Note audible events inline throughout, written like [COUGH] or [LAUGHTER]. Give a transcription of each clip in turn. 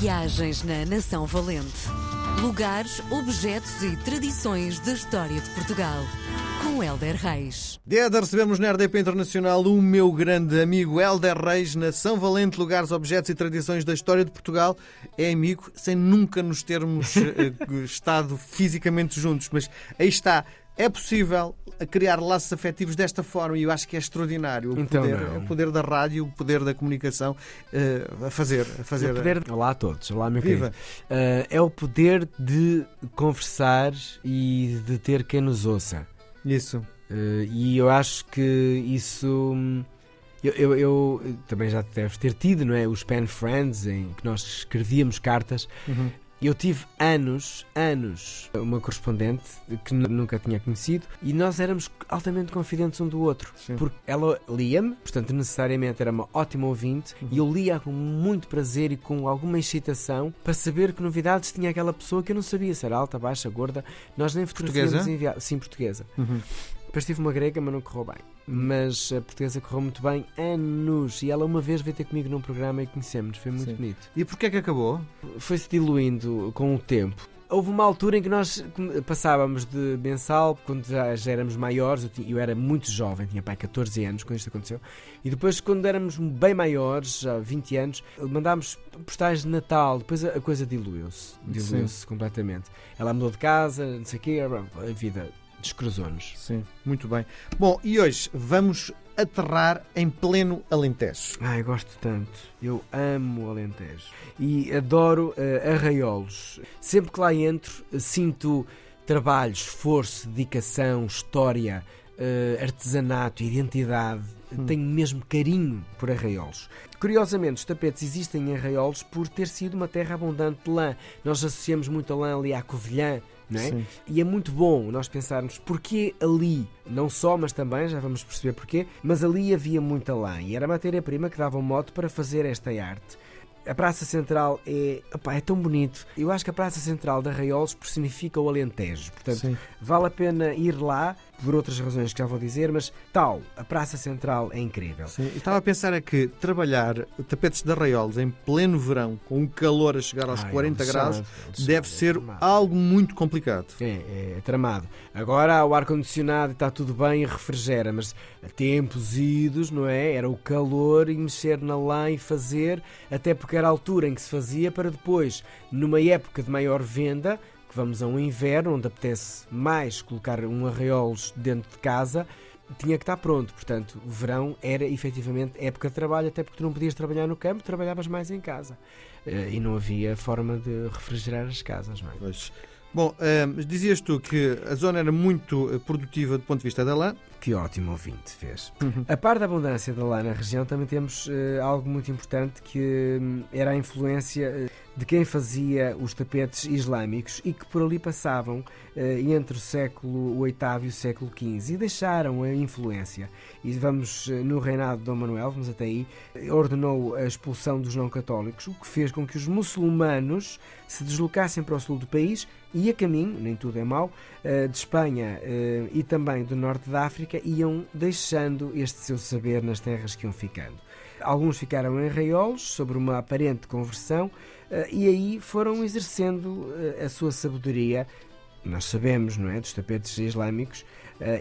Viagens na Nação Valente. Lugares, objetos e tradições da história de Portugal. Com Helder Reis. Dia de recebemos na RDP Internacional o meu grande amigo Helder Reis, Nação Valente, lugares, objetos e tradições da história de Portugal. É amigo sem nunca nos termos [LAUGHS] eh, estado fisicamente juntos, mas aí está. É possível criar laços afetivos desta forma e eu acho que é extraordinário o, Então poder, não. o poder da rádio, o poder da comunicação eh, a fazer. A fazer O poder... Olá a todos, olá meu Viva. querido. Ah, é o poder de conversar e de ter quem nos ouça. Isso. Ah, e eu acho que isso. hum, Eu, eu- eu também já deves ter tido, não é? Os pen friends em que nós escrevíamos cartas. Uhum. Eu tive anos, anos, uma correspondente que nu- nunca tinha conhecido e nós éramos altamente confidentes um do outro. Sim. Porque ela lia-me, portanto, necessariamente era uma ótima ouvinte, Uhum. e eu lia com muito prazer e com alguma excitação para saber que novidades tinha aquela pessoa que eu não sabia se era alta, baixa, gorda. Nós nem Portuguesa? enviar. Sim, portuguesa. Uhum. Depois tive uma grega, mas não correu bem. Mas a portuguesa correu muito bem, anos. E ela uma vez veio ter comigo num programa e conhecemos, foi muito Sim. bonito E porquê que acabou? foi-se diluindo com o tempo. Houve uma altura em que nós passávamos de mensal, quando já, já éramos maiores, eu, tinha- eu era muito jovem, tinha pai 14 anos quando isto aconteceu, e depois, quando éramos bem maiores, já 20 anos, mandámos postais de Natal, depois a, a coisa diluiu-se, diluiu-se completamente. Ela mudou de casa, não sei o quê, a vida descruzou-nos. Sim, muito bem. Bom, e hoje vamos aterrar em pleno Alentejo. Ai, eu gosto tanto. Eu amo Alentejo. E adoro eh, arraiolos. Sempre que lá entro, eh, sinto trabalho, esforço, dedicação, história, eh, artesanato, identidade. Tenho mesmo carinho por arraiolos. Curiosamente, os tapetes existem em arraiolos por ter sido uma terra abundante de lã. Nós associamos muito a lã ali à Covilhã, não é? Sim. E é muito bom nós pensarmos porquê ali, não só, mas também, já vamos perceber porquê, mas ali havia muita lã e era a matéria-prima que dava um mote para fazer esta arte. A Praça Central é, opá, é tão bonito. Eu acho que a Praça Central de Arraiolos personifica o Alentejo. Portanto, Sim. vale a pena ir lá, por outras razões que já vou dizer, mas tal, a Praça Central é incrível. Sim, estava a pensar é que trabalhar tapetes de arraiolos em pleno verão, com um calor a chegar aos Ai, 40 é graus, é lixado, deve é ser algo muito complicado. É, é tramado. Agora o ar-condicionado está tudo bem e refrigera, mas a tempos idos, não é? Era o calor e mexer na lã e fazer, até porque era a altura em que se fazia para depois, numa época de maior venda, que vamos a um inverno onde apetece mais colocar um arraiolos dentro de casa, tinha que estar pronto. Portanto, o verão era efetivamente época de trabalho, até porque tu não podias trabalhar no campo, trabalhavas mais em casa. Eh, E não havia forma de refrigerar as casas, não é? Pois. Bom, eh, dizias tu que a zona era muito eh, produtiva do ponto de vista da lã. Que ótimo ouvinte fez. A par da abundância da lã na região, também temos algo muito importante que hum, era a influência de quem fazia os tapetes islâmicos e que por ali passavam eh, entre o século VIII e o século XV e deixaram a influência. E vamos eh, no reinado de Dom Manuel, vamos até aí, eh, ordenou a expulsão dos não católicos, o que fez com que os muçulmanos se deslocassem para o sul do país e a caminho, nem tudo é mau, de Espanha e também do norte da África iam deixando este seu saber nas terras que iam ficando. Alguns ficaram em arraiolos, sobre uma aparente conversão, eh, e aí foram exercendo eh, a sua sabedoria. Nós sabemos, não é, dos tapetes islâmicos,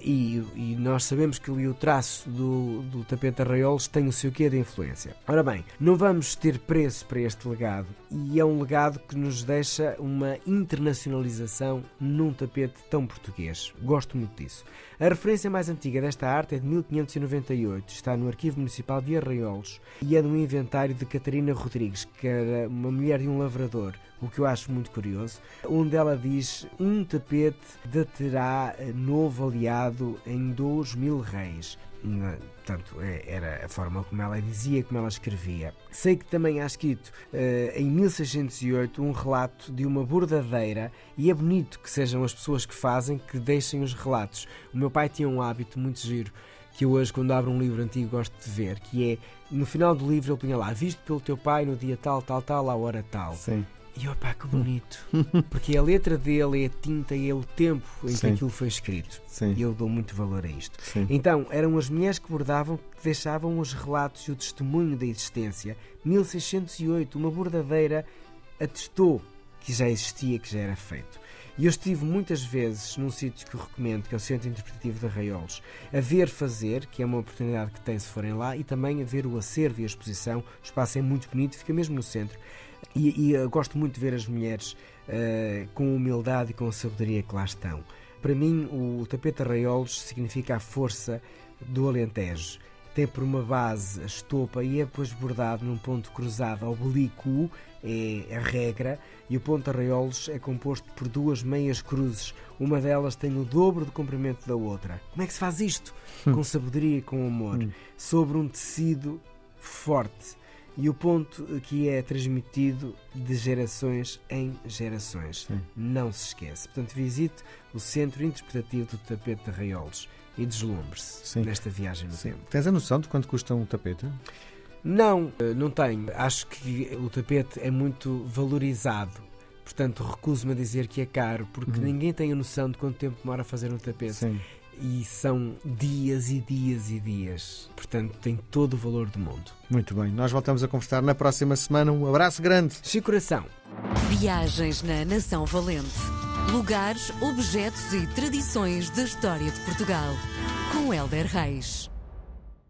e, e nós sabemos que o traço do, do tapete arraiolos tem o seu quê de influência. Ora bem, não vamos ter preço para este legado, e é um legado que nos deixa uma internacionalização num tapete tão português. Gosto muito disso. A referência mais antiga desta arte é de 1598, está no Arquivo Municipal de Arraiolos e é de um inventário de Catarina Rodrigues, que era uma mulher de um lavrador, o que eu acho muito curioso, onde ela diz um tapete datará eh, novo aliado em dois mil reis. Na- Portanto, é- era a forma como ela dizia, como ela escrevia. Sei que também há escrito eh, em 1608 um relato de uma bordadeira e é bonito que sejam as pessoas que fazem que deixem os relatos. O meu pai tinha um hábito muito giro que eu hoje, quando abro um livro antigo, gosto de ver, que é no final do livro ele punha lá, visto pelo teu pai no dia tal, tal, tal, à hora tal. Sim. E opá, que bonito. [LAUGHS] Porque a letra dele é a tinta e é o tempo em que Sim. aquilo foi escrito. Sim. E eu dou muito valor a isto. Sim. Então, eram as mulheres que bordavam que deixavam os relatos e o testemunho da existência. 1608, uma bordadeira atestou que já existia, que já era feito. E eu estive muitas vezes num sítio que eu recomendo, que é o Centro Interpretativo de Arraiolos, a ver fazer, que é uma oportunidade que tem se forem lá, e também a ver o acervo e a exposição. O espaço é muito bonito, fica mesmo no centro. E, e eu gosto muito de ver as mulheres uh, com humildade e com a sabedoria que lá estão. Para mim, o tapete Arraiolos significa a força do Alentejo tem por uma base a estopa e é depois bordado num ponto cruzado oblíquo, é a regra, e o ponto arraiolos é composto por duas meias cruzes. Uma delas tem o dobro do comprimento da outra. Como é que se faz isto? Hum. Com sabedoria e com amor. Hum. Sobre um tecido forte. E o ponto que é transmitido de gerações em gerações. Sim. Não se esquece. Portanto, visite o Centro Interpretativo do Tapete de Arraiolos e deslumbre-se nesta viagem no Sim. tempo. Tens a noção de quanto custa um tapete? Não, eh, não tenho. Acho que o tapete é muito valorizado. Portanto, recuso-me a dizer que é caro, porque uhum. ninguém tem a noção de quanto tempo demora a fazer um tapete. Sim. E são dias e dias e dias. Portanto, tem todo o valor do mundo. Muito bem. Nós voltamos a conversar na próxima semana. Um abraço grande. Chico Coração. Viagens na Nação Valente. Lugares, objetos e tradições da história de Portugal. Com Helder Reis.